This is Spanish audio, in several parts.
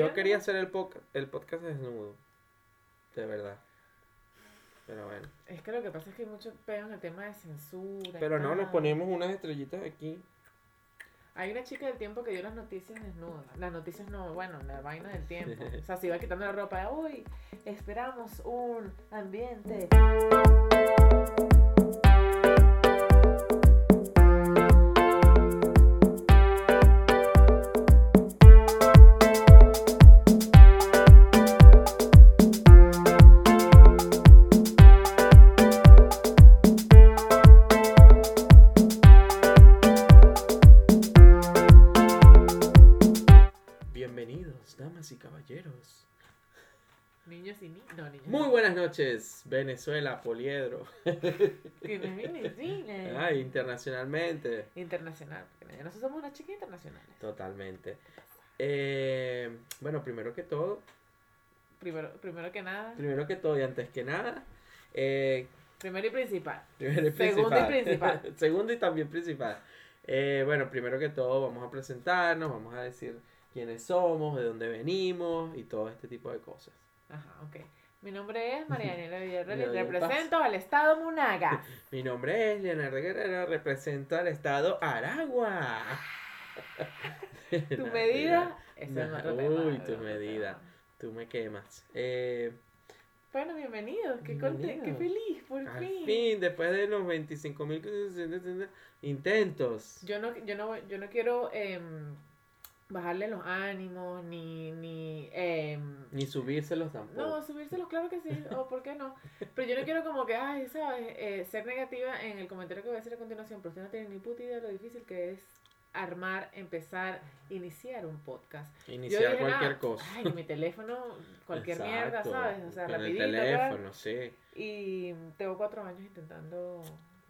Yo quería hacer el, podcast desnudo. De verdad. Pero bueno. Es que lo que pasa es que hay mucho peo en el tema de censura. Pero no, nos ponemos unas estrellitas aquí. Hay una chica del tiempo que dio las noticias desnudas. Las noticias no, bueno, la vaina del tiempo. O sea, se iba quitando la ropa. Uy, esperamos un ambiente. Noches, Venezuela, Poliedro. Tienes Venezuela. Ay, internacionalmente. Internacional. Porque nosotros somos unas chicas internacionales. Totalmente. Eh, bueno, primero que todo, Primero, primero que nada. primero que todo y antes que nada, eh, Primero y principal. Primero y Segundo y principal. Segundo y también principal. Eh, bueno, primero que todo vamos a presentarnos, vamos a decir quiénes somos, de dónde venimos y todo este tipo de cosas. Ajá, ok. Mi nombre es María Daniela Villarreal y represento al estado Munaga. Mi nombre es Leonardo Guerrero, represento al estado Aragua. Tu medida es Nah, el otro tema. uy, es tu medida. Tú me quemas. Eh, Bueno, bienvenidos. Qué, conte- qué feliz, por al fin. fin, después de los 25 mil intentos. Yo no, yo no, yo no quiero em, bajarle los ánimos, ni, ni em, Ni subírselos tampoco. no, subírselos, claro que sí, o por qué no. Pero yo no quiero como que, ay, ¿sabes? Eh, ser negativa en el comentario que voy a hacer a continuación, pero usted no tiene ni puta idea de lo difícil que es armar, empezar, iniciar un podcast. Yo Iniciar dije, cualquier "Nada, cosa. Ay, mi teléfono, cualquier mierda, Exacto, ¿sabes? O sea, el rapidito. tal. teléfono, sí. Y tengo cuatro años intentando,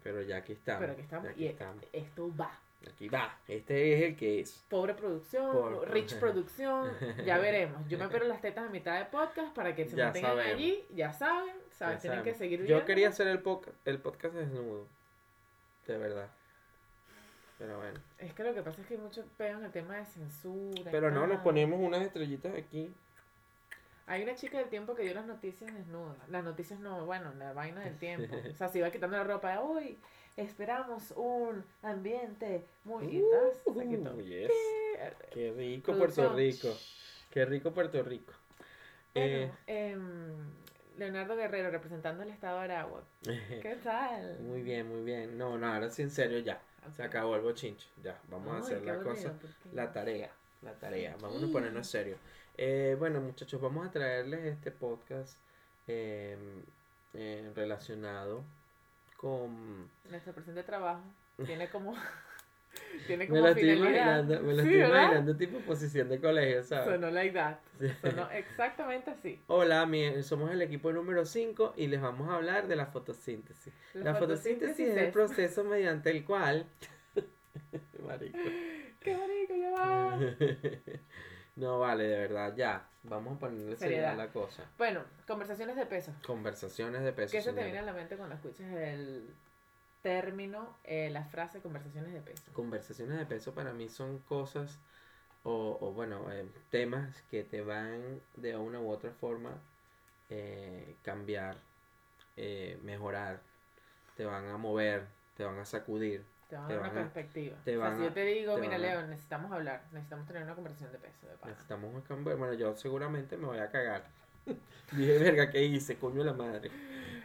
Pero ya aquí estamos. pero aquí estamos. aquí y estamos. esto va. Aquí va. Este es el que es. Pobre producción, Por- rich producción, ya veremos. Yo me opero las tetas a mitad de podcast para que se Ya mantengan sabemos. allí, ya saben, saben, Ya tienen que seguir Yo viendo. quería hacer el, poc- el podcast desnudo. De verdad. Pero bueno. Es que lo que pasa es que hay mucho peo en el tema de censura. Pero no, nos ponemos unas estrellitas aquí. Hay una chica del tiempo que dio las noticias desnudas. Las noticias no, bueno, la vaina del tiempo. O sea, se iba quitando la ropa. Uy, esperamos un ambiente muy... Uh, yes. Qué rico. Puerto Rico. Qué rico Puerto Rico. Bueno, em, Leonardo Guerrero representando al estado de Aragua. Eh, ¿Qué tal? muy bien, muy bien. No, no, ahora sí en serio ya. Se acabó el bochinche. Ya, vamos a hacer la cosa. La tarea, la tarea. Vamos a ponernos serio. Eh, bueno, muchachos, vamos a traerles este podcast eh, eh, relacionado con... Nuestro presente trabajo tiene como... tiene Me como lo estoy finalidad. imaginando, me Sí, estoy imaginando tipo posición de colegio, ¿sabes? Sonó like that. Sonó exactamente así. Hola, mi- somos el equipo número 5 y les vamos a hablar de la fotosíntesis. La, fotosíntesis es el proceso mediante el cual... Marico. ¡Qué marico, ya va! No vale, de verdad, ya. Vamos a ponerle seriedad a la cosa. Bueno, conversaciones de peso. Conversaciones de peso. ¿Qué se te viene a la mente cuando escuchas el término, eh, la frase conversaciones de peso? Conversaciones de peso para mí son cosas o, o bueno, eh, temas que te van de una u otra forma eh, cambiar, eh, mejorar, te van a mover, te van a sacudir. Te van a dar una perspectiva. te o sea, si yo te digo, te mira, Leo, necesitamos hablar, necesitamos tener una conversación de peso, de pana. Necesitamos un cambio. Bueno, yo seguramente me voy a cagar. Dije, verga, ¿qué hice? Coño la madre.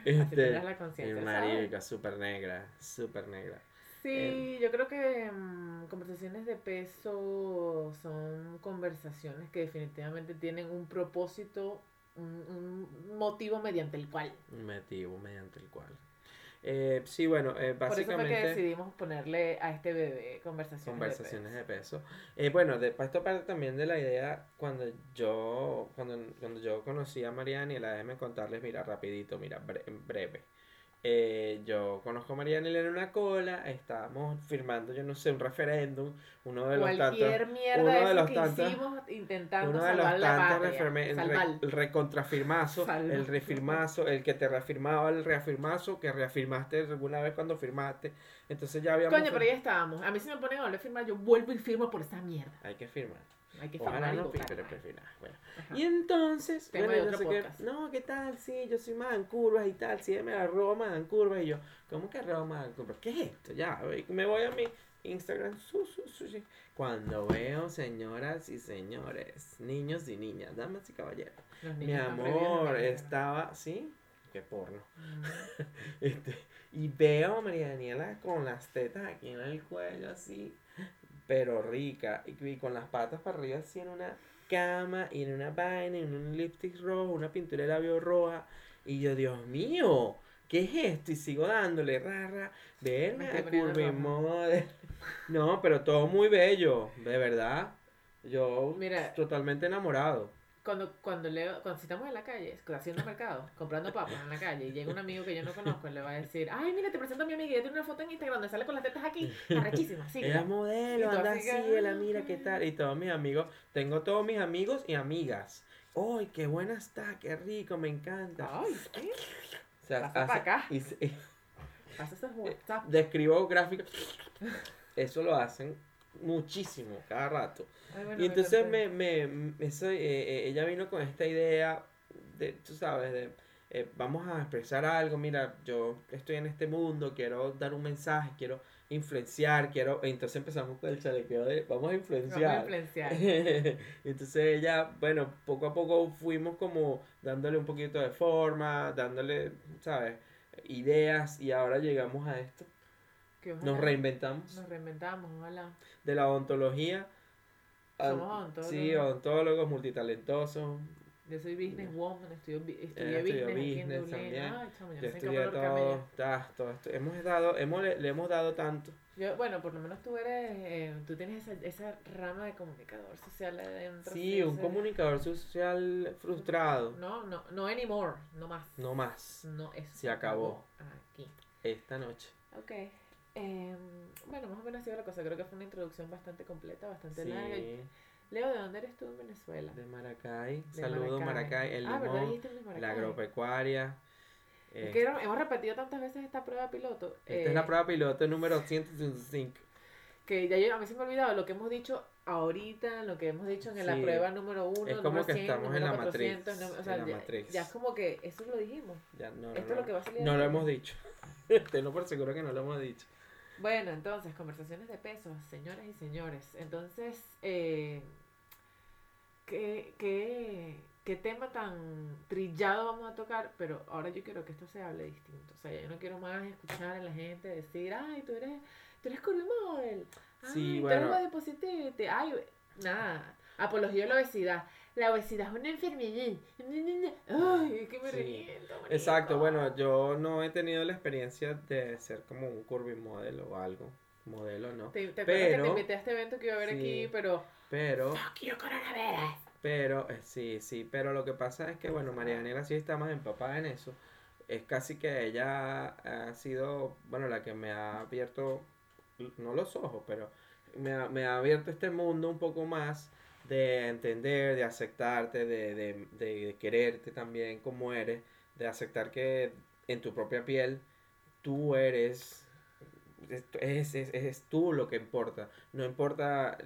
Así Este, tendrás la conciencia, eh, marica, súper negra, súper negra. Sí, yo creo que mm, conversaciones de peso son conversaciones que definitivamente tienen un propósito, un, un motivo mediante el cual. Un motivo mediante el cual. Eh, sí, bueno, eh, Por eso fue que básicamente decidimos ponerle a este bebé conversaciones, conversaciones de de peso. Eh, bueno, de, esto parte también de la idea cuando yo cuando, cuando yo conocí a Mariana, déjeme contarles, mira, rapidito, mira, bre- en breve. Eh, yo conozco a Mariana en una cola, estábamos firmando, yo no sé, un referéndum, uno de los Cualquier tantos, mierda uno de los que tantos- hicimos intentando uno de los salvar la tantos patria, referme- el, recontrafirmazo, el refirmazo, el que te reafirmaba el reafirmazo, que reafirmaste alguna vez cuando firmaste. Entonces ya habíamos... Coño, pero ya estábamos. A mí si me ponen a volver a firmar, yo vuelvo y firmo por esa mierda. Hay que firmar. Hay que Ojalá no, pero prefiero. Bueno. Y entonces, Tema bueno, otro sé podcast. no, ¿qué tal? Sí, yo soy más en curvas y tal, sí, me la robo más en curvas y yo, ¿cómo que robo más en curvas? ¿Qué es esto? Ya, me voy a mi Instagram, su, su, su, cuando veo señoras y señores, niños y niñas, damas y caballeros, mi amor, estaba, ¿sí? Qué porno. Mm. Este, y veo a María Daniela con las tetas aquí en el cuello, así, pero rica, y, y con las patas para arriba, así en una cama, y en una vaina, en un lipstick rojo, una pintura de labio roja, y yo, Dios mío, ¿qué es esto? Y sigo dándole, rara, verme Me a estoy poniendo Curvy roja. Model. No, pero todo muy bello, de verdad. Yo Mira. totalmente enamorado. Cuando, cuando leo, cuando estamos en la calle, haciendo mercado, comprando papas en la calle, y llega un amigo que yo no conozco, le va a decir, ay, mira, te presento a mi amiga, ella tiene una foto en Instagram donde sale con las tetas aquí, arrechísima, sí. Ella es modelo, anda así ah, mira qué tal. Y todos mis amigos, tengo todos mis amigos y amigas. ¡Ay, qué buena está! ¡Qué rico! Me encanta. Ay, ¿qué? O sea, pasa hace- pa' acá. y y Pasa esos WhatsApp. describo gráficos. Eso lo hacen muchísimo, cada rato. Ay, bueno, Y entonces conté. me, me, eso, eh, eh, ella vino con esta idea de, tú sabes, de eh, vamos a expresar algo, mira, yo estoy en este mundo, quiero dar un mensaje, quiero influenciar, quiero, entonces empezamos con el chalequeo de vamos a Vamos a influenciar. influenciar. entonces ella, bueno, poco a poco fuimos como dándole un poquito de forma, dándole, ¿sabes? Ideas y ahora llegamos a esto. Nos reinventamos Nos reinventamos, ojalá. de la odontología. Somos odontólogos. Sí, odontólogos multitalentosos. Yo soy businesswoman, estudio, bi- estudié business, aquí en business también. Ay, chamo, yo sé estudié todo, ta, todo esto. Hemos dado, hemos, le, hemos dado tanto. Yo, bueno, por lo menos tú eres, eh, tú tienes esa, esa rama de comunicador social adentro. Sí, un comunicador social frustrado. No, no, no anymore, no más. No más. No, eso Se acabó. Aquí. Esta noche. Ok. Em, bueno, más o menos ha sido la cosa. Creo que fue una introducción bastante completa, bastante larga. Sí, Leo, ¿de dónde eres tú en Venezuela? de Maracay. De Saludos Maracay. El ah, de la Maracay. agropecuaria. Es Eh, que hemos repetido tantas veces esta prueba piloto. esta eh, es la prueba piloto número 165. Que ya yo, a mí se me ha olvidado lo que hemos dicho ahorita, lo que hemos dicho en la prueba número 1, Es como que 100, estamos en la matriz, 400, no- o en sea, la ya, matriz. ya es como que eso lo dijimos. Ya, no, Esto no. es lo que va a salir. No lo hemos dicho. Tenlo por seguro que no lo hemos dicho. Bueno, entonces, conversaciones de pesos, señoras y señores. Entonces, eh, ¿qué, qué, qué tema tan trillado vamos a tocar? Pero ahora yo quiero que esto se hable distinto. O sea, yo no quiero más escuchar a la gente decir, ay, tú eres, tú eres. Ay, Sí, tú bueno. eres body positivity. Ay, nada. Apología de la obesidad. La obesidad es una enfermedad. Ay, que me Sí. reviento, Exacto, bueno, yo no he tenido la experiencia de ser como un curvy model o algo. Modelo no. Te, te acuerdas que te Pero- invité a este evento que iba a haber Sí. aquí, pero... Pero, Fuck you, coronavirus. pero, eh, sí, sí, pero lo que pasa es que, bueno, María Daniela sí está más empapada en eso. Es casi que ella ha sido, bueno, la que me ha abierto, no los ojos, pero me ha, me ha abierto este mundo un poco más de entender, de aceptarte, de, de, de, quererte también como eres, de aceptar que en tu propia piel tú eres, es, es, es tú lo que importa, no importa,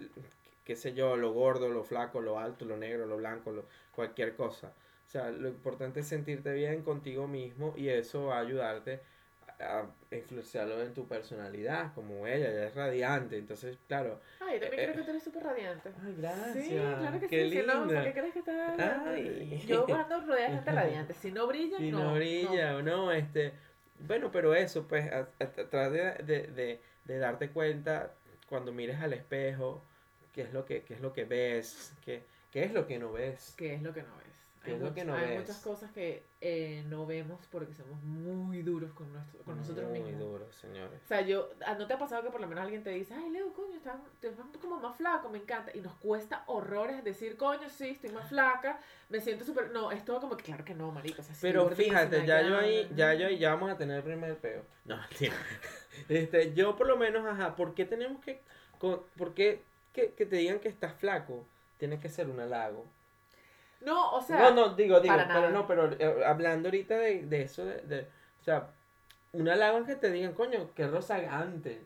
qué sé yo, lo gordo, lo flaco, lo alto, lo negro, lo blanco, lo, cualquier cosa. O sea, lo importante es sentirte bien contigo mismo y eso va a ayudarte a influenciarlo en tu personalidad, como ella, ella es radiante, entonces, claro. Ay, yo también Eh, creo que tú eres súper radiante. Ay, gracias. Sí, claro que qué sí. si no, linda. ¿por qué crees que estás Ay. Yo ando rodeada de gente radiante. Si no brilla, Si no. no brilla o no, este, bueno, pero eso, pues, a, a- a través de, de, de, de darte cuenta cuando mires al espejo, qué es lo que, qué es lo que ves, qué, qué es lo que no ves. ¿Qué es lo que no ves? ¿Qué Hay, es lo much- que no hay ves? muchas cosas que eh, no vemos porque somos muy duros con, nuestro, con nosotros Muy mismos. duro, señores. O sea, yo, ah, ¿no te ha pasado que por lo menos alguien te dice, ay, Leo, coño, estás, te ves como más flaco, me encanta? Y nos cuesta horrores decir, coño, sí, estoy más flaca, me siento súper... No, es todo como que, claro que no, marico. O sea, Pero fíjate, ya yo ahí, ya mm. yo ahí, ya vamos a tener el primer peo. No, mentira. Este, yo por lo menos, ajá, ¿por qué tenemos que, con- por qué que, que te digan que estás flaco? Tiene que ser un halago. No, o sea... no, no, digo, digo, para pero nada. no, pero eh, hablando ahorita de, de eso, de, de- o sea, un halago es que te digan, coño, qué rozagante.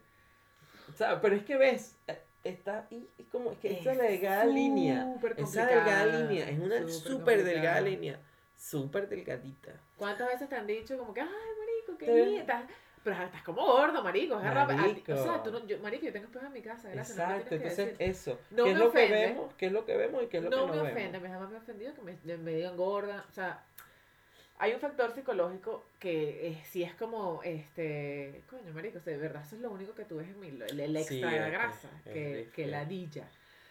O sea, pero es que ves, eh, está y, y como es que esa delgada línea, esa delgada línea, es una súper delgada línea, súper delgadita. ¿Cuántas veces te han dicho como que, ay, marico, qué bien, estás... Pero estás como gordo, marico. Es arrapa- a O sea, Marico. tú no, yo, marico, yo tengo espejo en mi casa, gracias. no Exacto, que entonces decir. eso, No ¿qué me es lo que ofende. vemos? ¿Qué es lo que vemos y qué es lo no que me no ofende, vemos? me jamás me ha ofendido que me, me digan gorda. O sea, hay un factor psicológico que eh, sí es como, este, coño, marico, o sea, de verdad, eso es lo único que tú ves en mí, el, el Sí, extra de la grasa, es que, que es- ladilla.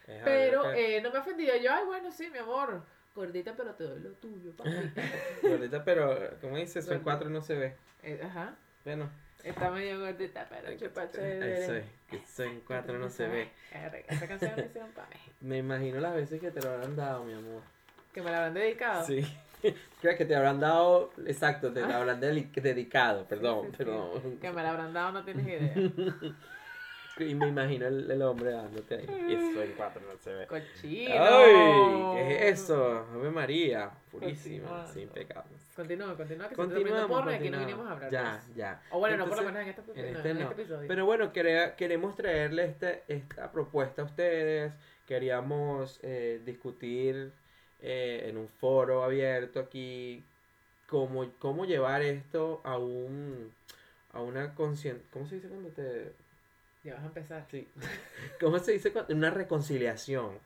Es algo Pero que- eh, no me ha ofendido. Yo, ay, bueno, sí, mi amor, gordita, pero te doy lo tuyo, papi. Gordita, pero como dice, son cuatro no se ve. Eh, Ajá, Bueno, está medio gordita, pero chupa ahí chévere. soy, que son en cuatro no se ve. Esa canción me hicieron pa' mí. Me imagino las veces que te lo habrán dado, mi amor. Que me la habrán dedicado. Sí. Creo que te habrán dado, exacto, te lo habrán deli- dedicado, perdón, sí, sí. perdón. Que me la habrán dado, no tienes idea. Y me imagino el, el hombre dándote ahí. Eso en cuatro no se ve. Cochino. ¡Ay! ¿Qué es eso? Ave María. Purísima. Sí, impecable. Continúa, continúa, que Continuamos, porno y aquí no vinimos a hablar. Ya, ya. O bueno, no por lo menos en este, en no, este en no. este episodio. Pero bueno, quería- queremos traerle este, esta propuesta a ustedes. Queríamos eh, discutir eh, en un foro abierto aquí cómo, cómo llevar esto a un a una consciencia. ¿Cómo se dice cuando te.? Ya vas a empezar. Sí. ¿Cómo se dice? Una reconciliación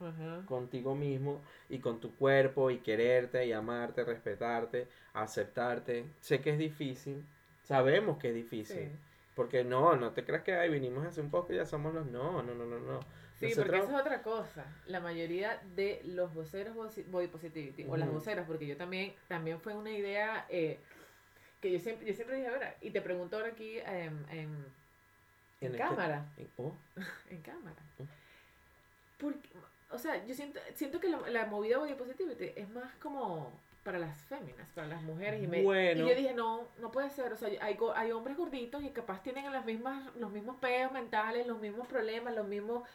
Ajá. contigo mismo y con tu cuerpo y quererte y amarte, respetarte, aceptarte. Sé que es difícil. Sabemos que es difícil. Sí. Porque no, no te creas que ay, vinimos hace un poco y ya somos los. No, no, no, no, no. Sí, Nosotros- porque eso es otra cosa. La mayoría de los voceros body positivity, o las voceras, porque yo también, también fue una idea eh, que yo siempre, yo siempre dije, a ver, y te pregunto ahora aquí em, en, en, En este- cámara, en- oh, en cámara. Mm. Porque, o sea, yo siento, siento que la, la movida body positivity es más como para las féminas, para las mujeres. Y, me, Bueno. y yo dije, no, no puede ser. O sea, hay, hay hombres gorditos y capaz tienen las mismas, los mismos peos mentales, los mismos problemas, los mismos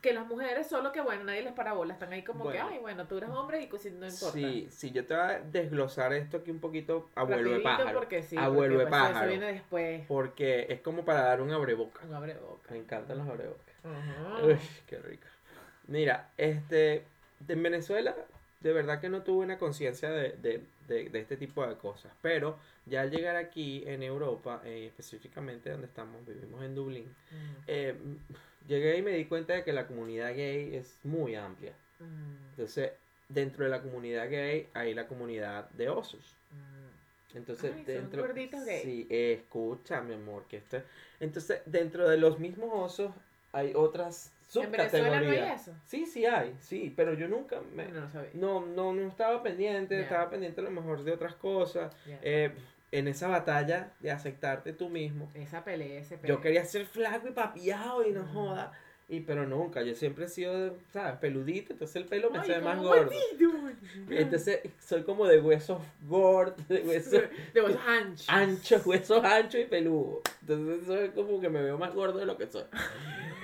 que las mujeres, solo que bueno, nadie les para bola. Están ahí como que, Bueno. ay, bueno, tú eres hombre y pues, no importa. Sí, sí, yo te voy a desglosar esto aquí un poquito a vuelo de pájaro. porque sí, a porque, vuelo de pues, pájaro. Eso viene después. Porque es como para dar un abreboca. Un abre boca. Me encantan los abrebocas. Ajá. Uy, qué rico. Mira, este, en Venezuela, de verdad que no tuve una conciencia de, de, de, de este tipo de cosas. Pero ya al llegar aquí en Europa, eh, específicamente donde estamos, vivimos en Dublín, eh, llegué y me di cuenta de que la comunidad gay es muy amplia. mm, Entonces, dentro de la comunidad gay hay la comunidad de osos. mm. Entonces, Ay, son dentro. gorditos gay. Sí, eh, escucha, mi amor, que esto. Entonces, dentro de los mismos osos hay otras ¿En Venezuela no hay subcategorías. eso? Sí, sí hay, sí, pero yo nunca me. No, no sabía. No, no, no estaba pendiente, estaba pendiente a lo mejor de otras cosas. Eh, en esa batalla de aceptarte tú mismo. Esa pelea, ese pelea. Yo quería ser flaco y papiado y no Mm. joda. Y pero nunca, yo siempre he sido, ¿sabes? Peludito, entonces el pelo me Ay, se ve más gordo. Entonces soy como de huesos gordos, de huesos De huesos anchos. anchos, huesos anchos y peludos. Entonces soy como que me veo más gordo de lo que soy.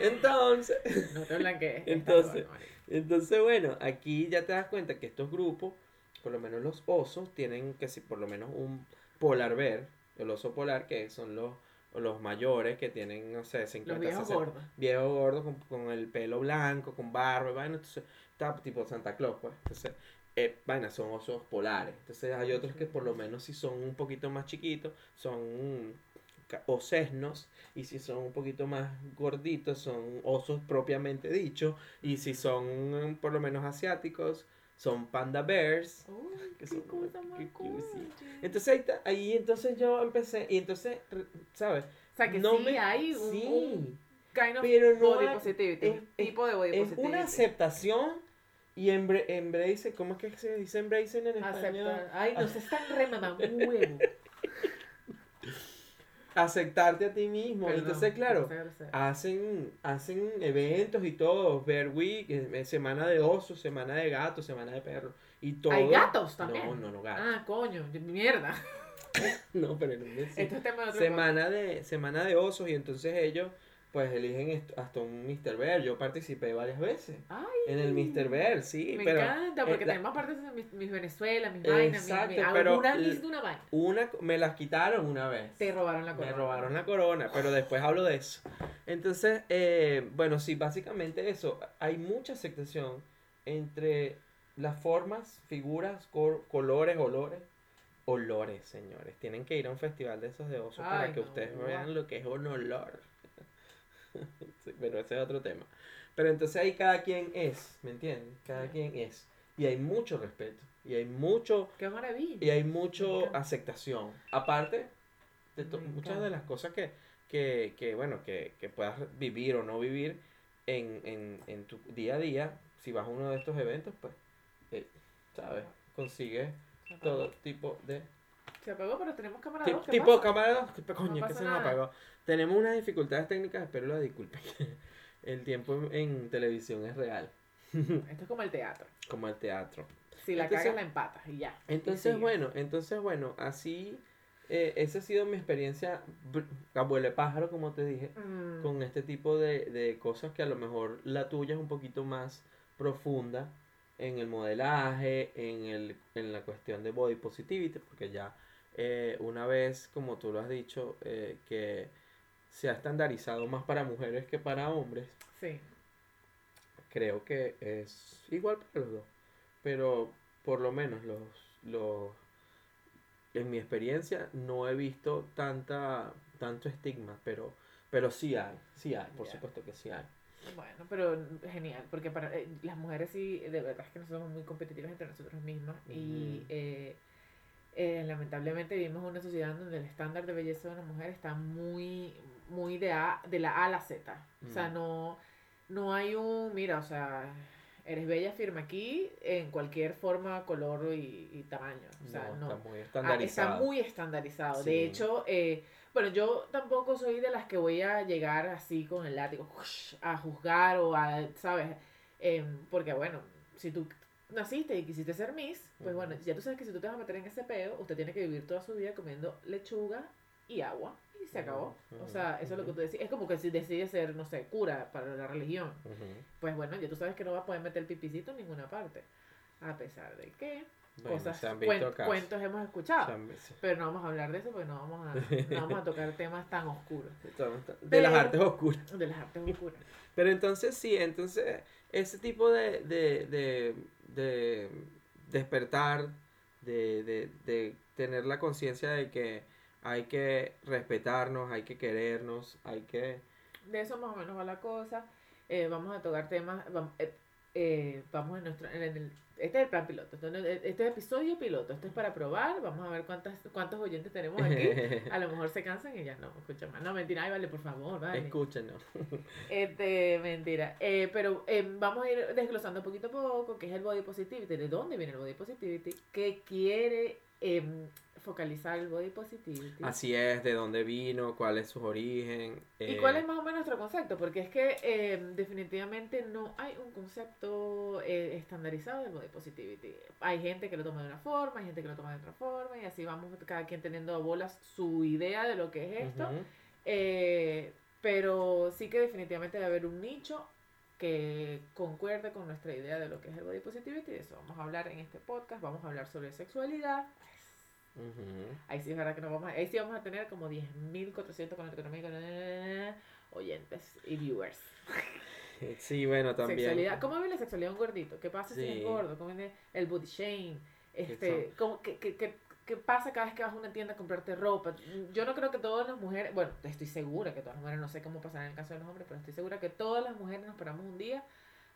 Entonces, No te blanquees. Entonces- entonces bueno, aquí ya te das cuenta que estos grupos, por lo menos los osos, tienen que si por lo menos un polar bear, el oso polar, que son los, los mayores que tienen, no sé, 50, Los viejos 60, gordos. viejos gordos con, con el pelo blanco, con barba, y vaina, entonces está tipo Santa Claus, pues. Entonces, eh, vaina, son osos polares. Entonces hay otros que por lo menos si son un poquito más chiquitos, son osesnos, y si son un poquito más gorditos, son osos propiamente dicho, y si son por lo menos asiáticos, son panda bears. Uy, Que qué son cosa más. Entonces ahí, ahí entonces yo empecé, y entonces, ¿sabes? O sea que no sí me- hay un, sí. un kind of Pero no body positivity. es- un tipo de body Es positivity. una aceptación y embra- embrace, ¿cómo es que se dice embrace en español? Aceptar. Ay, no se están re mamá huevo. Aceptarte a ti mismo. Perdón, Entonces, claro, hacen, hacen eventos y todo, Bear Week, eh, eh, semana de osos, semana de gatos, semana de perros, y todo. Hay gatos también. No, no, no, gatos. Ah, coño, mierda. No, pero no me Esto es tema de semana de semana de osos y entonces ellos pues eligen hasta un Mr. Bear. Yo participé varias veces Ay, en el Mr. Bear, sí. me pero encanta, porque eh, la- tenemos partes de mis, mis Venezuela, mis vainas, mis, mis, pero de una vaina. una me las quitaron una vez. Te robaron la corona. Me robaron la corona, pero después hablo de eso. Entonces, eh, bueno, sí, básicamente eso. Hay mucha aceptación entre las formas, figuras, cor- colores, olores. Olores, señores. Tienen que ir a un festival de esos de oso para que no, ustedes vean lo que es un olor. Sí, pero ese es otro tema. Pero entonces ahí cada quien es, ¿me entienden? Cada quien es. Y hay mucho respeto. Y hay mucho Qué maravilla. y hay mucho aceptación. Aparte de muchas de las cosas que, que, que bueno, que, que puedas vivir o no vivir en, en, en tu día a día, si vas a uno de estos eventos, pues, eh, ¿sabes? Consigues todo tipo de... Se apagó, pero tenemos cámara Ti- dos, ¿qué tipo pasa? cámara dos, tipo, coño, No que se nada. apagó. Tenemos unas dificultades técnicas, espero la disculpen. El tiempo en, en televisión es real, Esto es como el teatro. como el teatro. Si la Entonces- cagas, la empatas y ya. Entonces, bueno, entonces, bueno, así, eh, esa ha sido mi experiencia, abuelo de pájaro, como te dije, Mm, con este tipo de, de cosas que a lo mejor la tuya es un poquito más profunda en el modelaje, en, el, en la cuestión de body positivity, porque ya eh, una vez, como tú lo has dicho, eh, que se ha estandarizado más para mujeres que para hombres, Sí. creo que es igual para los dos. Pero por lo menos los, los en mi experiencia no he visto tanta tanto estigma, pero pero sí hay, sí hay, por supuesto que sí hay. Bueno, pero genial, porque para eh, las mujeres sí, de verdad es que nosotros somos muy competitivas entre nosotros mismas y eh, eh, lamentablemente vivimos en una sociedad donde el estándar de belleza de una mujer está muy, muy de, A, de la A a la Z. O sea, Mm. no, no hay un, mira, o sea, eres bella, firma aquí en cualquier forma, color y, y tamaño. O sea, no, no. está muy Ah, estandarizado. está muy estandarizado. Sí. De hecho, eh, bueno, yo tampoco soy de las que voy a llegar así con el látigo a juzgar o a, ¿sabes? Em, porque bueno, si tú naciste y quisiste ser Miss, pues bueno, ya tú sabes que si tú te vas a meter en ese peo, usted tiene que vivir toda su vida comiendo lechuga y agua y se acabó. O sea, eso es lo que tú decís. Es como que si decides ser, no sé, cura para la religión, pues bueno, ya tú sabes que no vas a poder meter el pipicito en ninguna parte. A pesar de que Bueno, cosas, se han visto cuen- casos. cuentos hemos escuchado. Se han visto- Pero no vamos a hablar de eso porque no vamos a, no vamos a tocar temas tan oscuros. de las artes oscuras. De las artes oscuras. Pero entonces sí, entonces ese tipo de, de, de, de despertar, de, de, de tener la conciencia de que hay que respetarnos, hay que querernos, hay que... De eso más o menos va la cosa. Eh, vamos a tocar temas. eh, eh, vamos en nuestro. en el- este es el plan piloto. Esto no- Este es episodio piloto. Esto es para probar. Vamos a ver cuántas, cuántos oyentes tenemos aquí. A lo mejor se cansan y ya no escuchan más. No, mentira. Ay, vale, por favor, vale. Escúchenos. Este, mentira. Eh, pero eh, vamos a ir desglosando poquito a poco qué es el body positivity, de dónde viene el body positivity, qué quiere em, focalizar el body positivity. Así es, de dónde vino, cuál es su origen. ¿Y eh, cuál es más o menos nuestro concepto? Porque es que em, definitivamente no hay un concepto eh, estandarizado del body positivity. Hay gente que lo toma de una forma, hay gente que lo toma de otra forma, y así vamos cada quien teniendo a bolas su idea de lo que es esto. Eh, pero sí que definitivamente debe haber un nicho que concuerde con nuestra idea de lo que es el body positivity. De eso vamos a hablar en este podcast. Vamos a hablar sobre sexualidad. Ahí sí es verdad que nos vamos a, ahí sí vamos a tener como 10.440 oyentes y viewers. Sí, bueno, también. Sexualidad. ¿Cómo ve la sexualidad un gordito? ¿Qué pasa si es gordo? ¿Cómo viene el body shame? Este, ¿cómo- qué, qué- qué- qué pasa cada vez que vas a una tienda a comprarte ropa? Yo no creo que todas las mujeres, bueno, estoy segura que todas las mujeres, no sé cómo pasará en el caso de los hombres, pero estoy segura que todas las mujeres nos paramos un día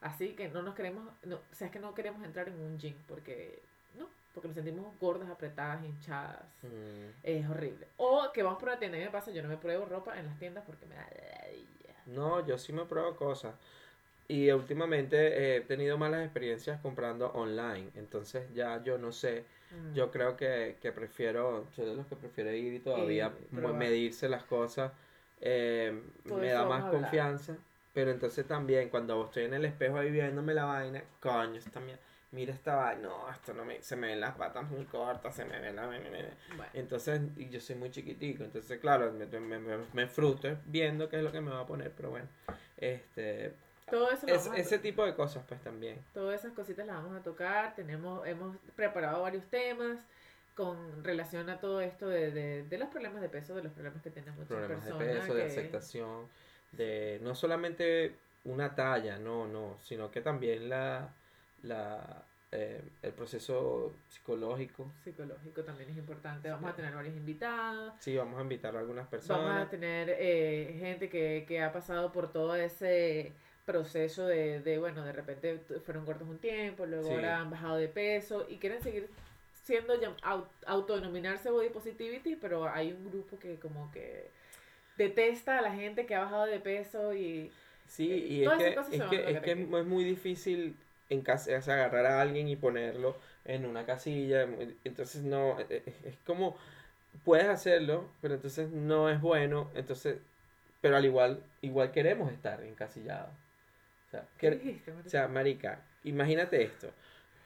así que no nos queremos, no, o sea, es que no queremos entrar en un gym porque, no, porque nos sentimos gordas, apretadas, hinchadas. Mm. Es horrible. O que vamos por una tienda y me pasa, yo no me pruebo ropa en las tiendas porque me da... No, yo sí me pruebo cosas. Y últimamente he tenido malas experiencias comprando online. Entonces ya yo no sé. Mm. Yo creo que, que prefiero, soy de los que prefiere ir y todavía Y medirse las cosas. eh, Todo me da más a confianza. Pero entonces también cuando estoy en el espejo ahí viéndome la vaina, coño, esta, mier- mira esta vaina, no, esto no me, se me ven las patas muy cortas, se me ven la... me- me- me- Bueno, Entonces, y yo soy muy chiquitico, entonces claro, me, me, me, me frustro viendo qué es lo que me va a poner, pero bueno, este, todo eso es, ese tipo de cosas pues también. Todas esas cositas las vamos a tocar. Tenemos, hemos preparado varios temas con relación a todo esto de, de, de los problemas de peso, de los problemas que tienen muchas Problemas de personas. peso, de aceptación, de no solamente una talla, no, no, sino que también la, la, eh, el proceso psicológico. Psicológico también es importante. Vamos a tener varios invitados. Sí, vamos a invitar a algunas Vamos personas. a tener eh, gente que, que ha pasado por todo ese proceso de, de, bueno, de repente fueron gordos un tiempo, luego Sí. ahora han bajado de peso y quieren seguir siendo autodenominarse body positivity, pero hay un grupo que como que detesta a la gente que ha bajado de peso y Sí, Eh, y es que, es que, es que es muy difícil en casa, o sea, agarrar a alguien y ponerlo en una casilla. Entonces no, eh, eh, es como, puedes hacerlo, pero entonces no es bueno. Entonces, pero al igual, igual queremos estar encasillados. O sea, marica, imagínate esto.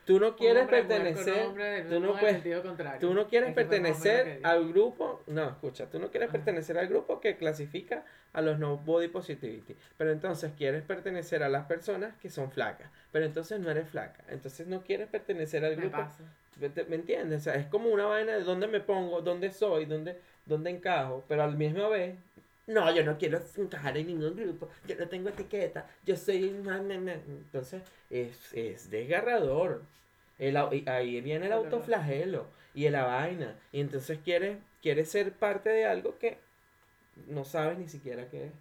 Tú no quieres Hombre, pertenecer, hombre, tú no puedes- tú no quieres que pertenecer al grupo, no, escucha, tú no quieres Ajá. pertenecer al grupo que clasifica a los no body positivity, pero entonces quieres pertenecer a las personas que son flacas, pero entonces no eres flaca, entonces no quieres pertenecer al Me grupo, pasa. ¿me me entiendes? O sea, es como una vaina de dónde me pongo, dónde soy, dónde, dónde encajo, pero al mismo vez, no, yo no quiero encajar en ningún grupo, yo no tengo etiqueta, yo soy... na, na, na". Entonces, es, es desgarrador. El ahí viene el autoflagelo y la vaina. Y entonces quieres, quieres ser parte de algo que no sabes ni siquiera qué es.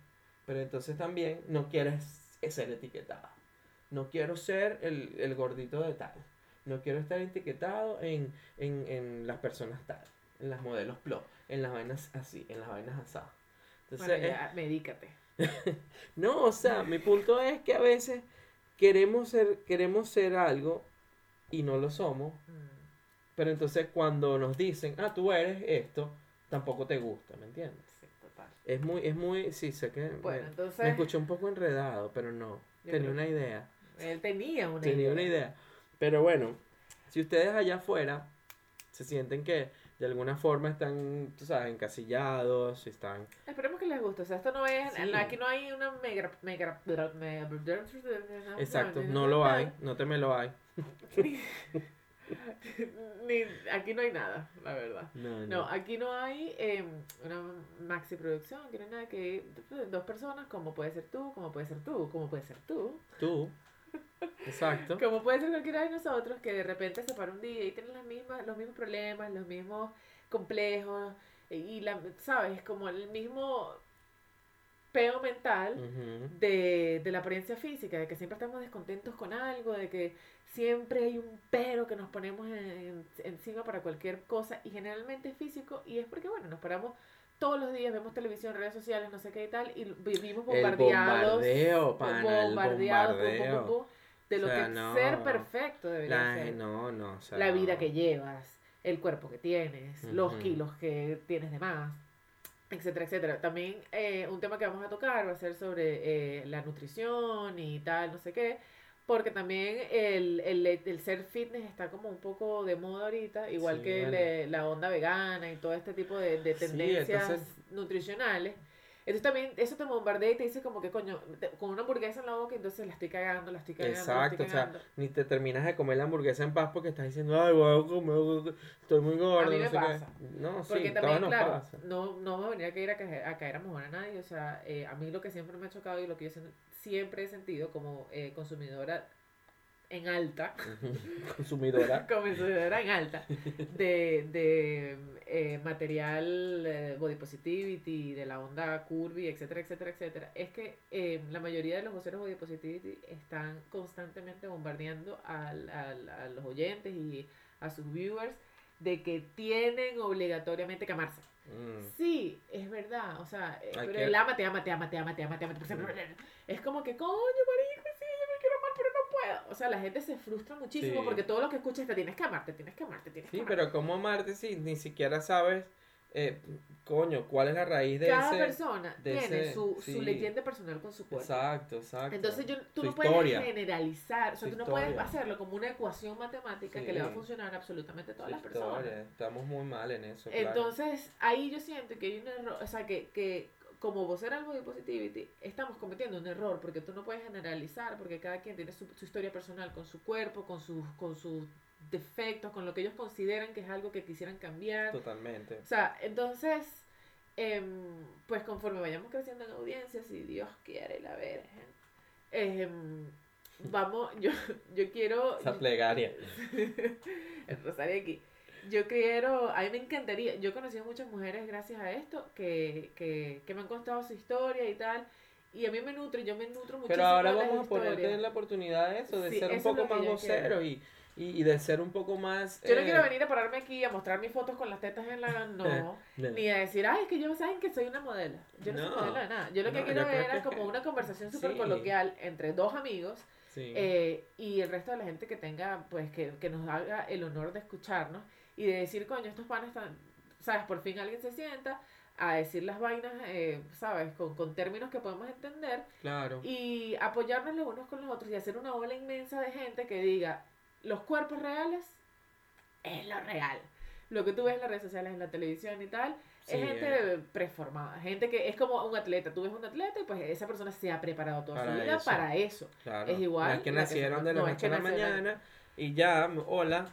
Pero entonces también no quieres ser etiquetado. No quiero ser el, el gordito de tal. No quiero estar etiquetado en, en, en las personas tal. En las modelos plop. En las vainas así. En las vainas asadas. Entonces, Bueno, ya, medícate. no, o sea, mi punto es que a veces queremos ser, queremos ser algo y no lo somos. Mm. Pero entonces cuando nos dicen, ah, tú eres esto, tampoco te gusta, ¿me entiendes? Sí, total. Es muy, es muy, sí, sé que Bueno, me, entonces me escuché un poco enredado, pero no, tenía una idea, él tenía una tenía idea. una idea. Pero bueno, si ustedes allá afuera se sienten que de alguna forma están, tú sabes, encasillados, si están... Esperemos que les guste. O sea, esto no es. Sí. Aquí no hay una mega. mega, mega Exacto, no lo hay, no te me lo hay. Ni, aquí no hay nada, la verdad. No, No, aquí no hay eh, una maxi producción, aquí no hay nada que dos personas, como puede ser tú, como puede ser tú, como puede ser tú, Tú, exacto. como puede ser cualquiera de nosotros que de repente se para un día y tiene las mismas, los mismos problemas, los mismos complejos y la, sabes, como el mismo peo mental de, de la apariencia física, de que siempre estamos descontentos con algo, de que siempre hay un pero que nos ponemos en- encima para cualquier cosa y generalmente es físico y es porque, bueno, nos paramos todos los días, vemos televisión, redes sociales, no sé qué y tal, y vivimos El bombardeados, bombardeo, pana, el bombardeados, pum, pum, pum, pum, de lo O sea, que no. ser perfecto debería La- ser no, no, o sea, la vida no. que llevas, el cuerpo que tienes, los kilos que tienes de más, etcétera, etcétera. También eh, un tema que vamos a tocar va a ser sobre eh, la nutrición y tal, no sé qué, porque también el, el, el ser fitness está como un poco de moda ahorita, igual Sí, que le- la onda vegana y todo este tipo de, de Sí, tendencias entonces- nutricionales. Entonces también eso te bombardea y te dice como que coño, te- con una hamburguesa en la boca, entonces la estoy cagando, la estoy cagando, Exacto, estoy o sea, ni te terminas de comer la hamburguesa en paz porque estás diciendo, ay, voy a comer, estoy muy gordo. A mí no me sé qué". pasa. No, sí, Porque todos también, nos claro, pasa. no, no me venía a caer a, caer a caer a mojar a nadie. O sea, eh, a mí lo que siempre me ha chocado y lo que yo siempre he sentido como eh, consumidora en alta, Consumidora. consumidora en alta, de, de eh, material eh, body positivity, de la onda curvy, etcétera, etcétera, etcétera, es que eh, la mayoría de los voceros body positivity están constantemente bombardeando al, al- a los oyentes y a sus viewers de que tienen obligatoriamente que amarse. Mm, Sí, es verdad, o sea, eh, pero el ama, te ama, te ama, te ama, te ama, te ama, te ama, es como que, coño, marico, sí, yo me quiero amar, pero no puedo. O sea, la gente se frustra muchísimo Sí. porque todo lo que escucha es te tienes que amarte, tienes que amarte, tienes que Sí, amarte. pero ¿cómo amarte si ni siquiera sabes eh, coño, ¿cuál es la raíz de Cada ese? persona de tiene ese- su, sí. su leyenda personal con su cuerpo. Exacto, exacto. Entonces yo, tú Su no puedes generalizar, o sea, Su tú no puedes hacerlo como una ecuación matemática que le va a Sí. funcionar a absolutamente a todas las personas. Estamos muy mal en eso. claro. Entonces, ahí yo siento que hay un error, o sea, que, que como vocera del body positivity, estamos cometiendo un error, porque tú no puedes generalizar, porque cada quien tiene su, su historia personal con su cuerpo, con sus, con sus defectos, con lo que ellos consideran que es algo que quisieran cambiar. Totalmente. O sea, entonces, em, pues conforme vayamos creciendo en audiencia, si Dios quiere, la Virgen, em, vamos, yo, yo quiero... Esa plegaria. el rosario aquí. Yo quiero, a mí me encantaría, yo he conocido muchas mujeres gracias a esto que, que, que me han contado su historia y tal, y a mí me nutre, yo me nutro muchísimo Pero ahora vamos a ponerte en la oportunidad de eso, de Sí, ser un poco más vocero y, y, y de ser un poco más... Yo no eh, quiero venir a pararme aquí a mostrar mis fotos con las tetas en la... No. de- Ni a decir, ay, es que yo saben que soy una modelo. Yo no, No. soy modelo de nada. Yo lo que No, quiero creo era que- como una conversación súper Sí. coloquial entre dos amigos sí. eh, y el resto de la gente que tenga, pues, que, que nos haga el honor de escucharnos y de decir, coño, estos panes están, ¿sabes? Por fin alguien se sienta a decir las vainas, eh, ¿sabes? Con, con términos que podemos entender claro. y apoyarnos los unos con los otros y hacer una ola inmensa de gente que diga, los cuerpos reales es lo real. Lo que tú ves en las redes sociales, en la televisión y tal, Sí, es gente eh. preformada, gente que es como un atleta. Tú ves un atleta y pues esa persona se ha preparado toda Para su vida eso. para eso. Claro. Es igual es que la que nacieron de la no, noche a la nacieron- mañana y ya, hola.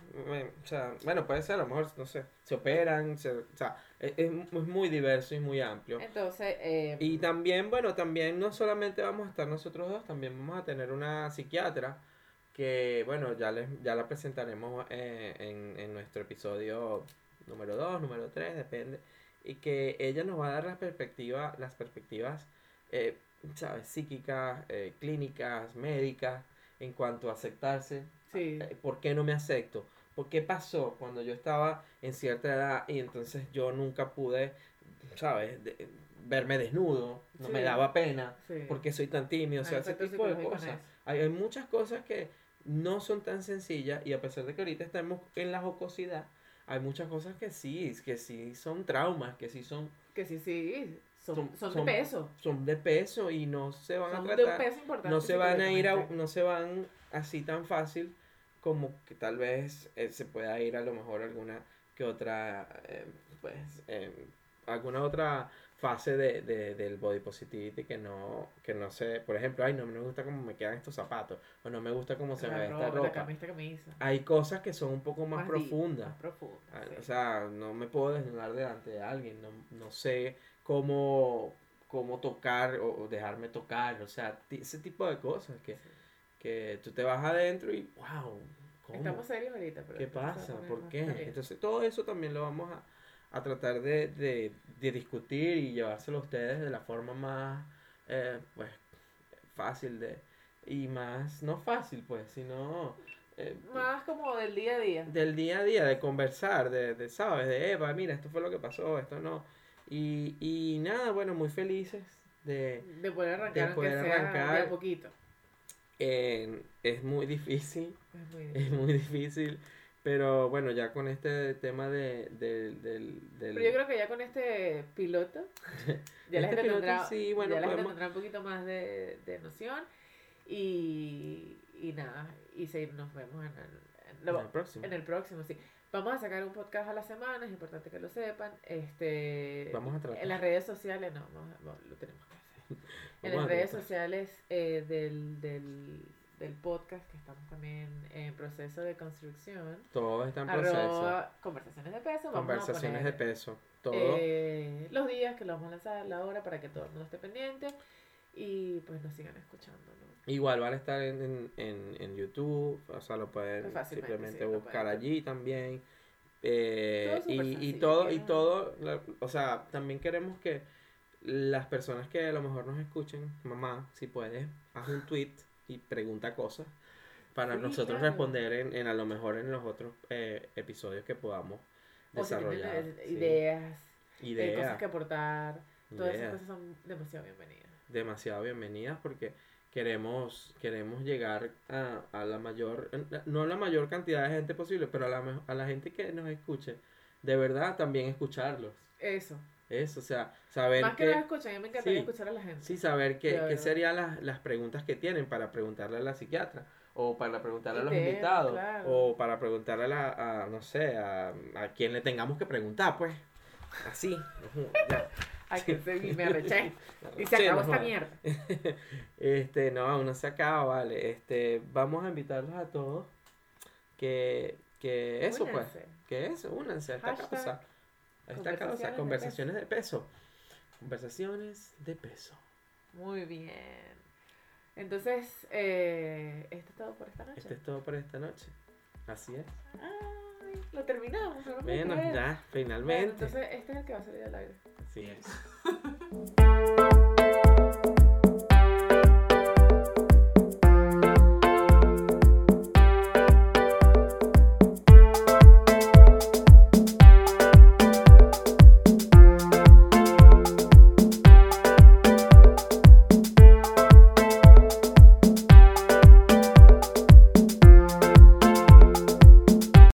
o sea, bueno, puede ser, a lo mejor, no sé, se operan, se, o sea, es, es es muy diverso y muy amplio. Entonces, eh, Y también, bueno, también no solamente vamos a estar nosotros dos, también vamos a tener una psiquiatra que, bueno, ya les ya la presentaremos eh, en, en nuestro episodio número 2, número 3, depende. Y que ella nos va a dar las perspectivas, las perspectivas, eh, ¿sabes? Psíquicas, eh, clínicas, médicas, en cuanto a aceptarse. Sí. Eh, ¿Por qué no me acepto? ¿Por qué pasó cuando yo estaba en cierta edad y entonces yo nunca pude, ¿sabes? De- verme desnudo, no me Sí. daba pena, sí. porque soy tan tímido, o sea, ese tipo de cosas. Hay, hay muchas cosas que no son tan sencillas y a pesar de que ahorita estamos en la jocosidad, hay muchas cosas que sí, que sí son traumas, que sí son, Que sí, sí, son, Son- son, son- de peso. son de peso y no se van Son a de un tratar peso importante. no se van a ir a, no se van así tan fácil como que tal vez eh, se pueda ir a lo mejor alguna que otra eh, pues eh, alguna otra fase de, de- del body positivity que no que no sé por ejemplo ay no me gusta cómo me quedan estos zapatos o no me gusta cómo se me ve esta ropa, camisa, camisa. hay cosas que son un poco más, profundas Más profundas. Ah, sí. O sea, no me puedo desnudar delante de alguien, no, no sé cómo, cómo tocar o, o dejarme tocar, o sea, ese tipo de cosas que, Sí. Que tú te vas adentro y, wow, ¿cómo? Estamos serios ahorita, pero ¿Qué pasa? ¿Por qué? Entonces, todo eso también lo vamos a, a tratar de, de, de discutir y llevárselo a ustedes de la forma más, eh, pues, fácil de, y más, no fácil, pues, sino... eh, Más como del día a día. del día a día, de conversar, de, de sabes, de Eva, mira, esto fue lo que pasó, esto no. Y, y nada, bueno, muy felices de... De poder arrancar, de poder arrancar. de a poquito. Eh, es muy difícil, Es muy es difícil. muy difícil, pero bueno, ya con este tema de, del... del, del- Pero yo creo que ya con este piloto, ya la Este gente piloto, tendrá, sí, bueno, ya la gente podemos- tendrá un poquito más de, de noción. Y, y nada, y se, nos vemos en el, en- en el próximo. en el próximo, sí. Vamos a sacar un podcast a la semana, es importante que lo sepan. Este, Vamos a tratar. En las redes sociales, no, vamos a- vamos- lo tenemos. En las redes tratar. sociales eh, del, del, del podcast, que estamos también en proceso de construcción. Todo está en proceso. Conversaciones de peso. Conversaciones de peso. Todo. eh, los días que lo vamos a lanzar, la hora, para que todo el mundo esté pendiente. Y pues nos sigan escuchando, ¿no? Igual van a estar en, en, en, en YouTube, o sea, lo pueden Pues simplemente sí, buscar pueden. allí también. Eh, Todo súper y, y todo, y todo, o sea, también queremos que las personas que a lo mejor nos escuchen, mamá, si puedes, haz un tweet y pregunta cosas para Sí, nosotros claro. responder en, en a lo mejor en los otros eh, episodios que podamos O desarrollar. eh, sí. ideas, eh, Ideas, cosas que aportar. Todas esas ideas. cosas son demasiado bienvenidas. demasiado bienvenidas porque queremos queremos llegar a, a la mayor no a la mayor cantidad de gente posible pero a la, a la gente que nos escuche de verdad también escucharlos Eso. Eso, o sea, saber Más que que... lo escuchan, a mí me encantaría sí. escuchar a la gente. Sí, saber qué, qué serían las, las preguntas que tienen para preguntarle a la psiquiatra. O para preguntarle a los invitados. claro. O para preguntarle a, la, a, no sé, a, a quien le tengamos que preguntar, pues. Así. ya. Ay, que se, me arreché. Y se Sí, acabó no esta mierda. Este, no, aún no se acaba, vale. Este, vamos a invitarlos a todos que, que eso, pues. Que eso, únanse a esta Hashtag causa. A esta causa, conversaciones de peso. Conversaciones de peso. Muy bien. Entonces, eh, esto es todo por esta noche. Esto es todo por esta noche. Así es. Ay, lo terminamos. no Bueno, ya, Bueno, finalmente. entonces, este es el que va a salir al aire. Así es.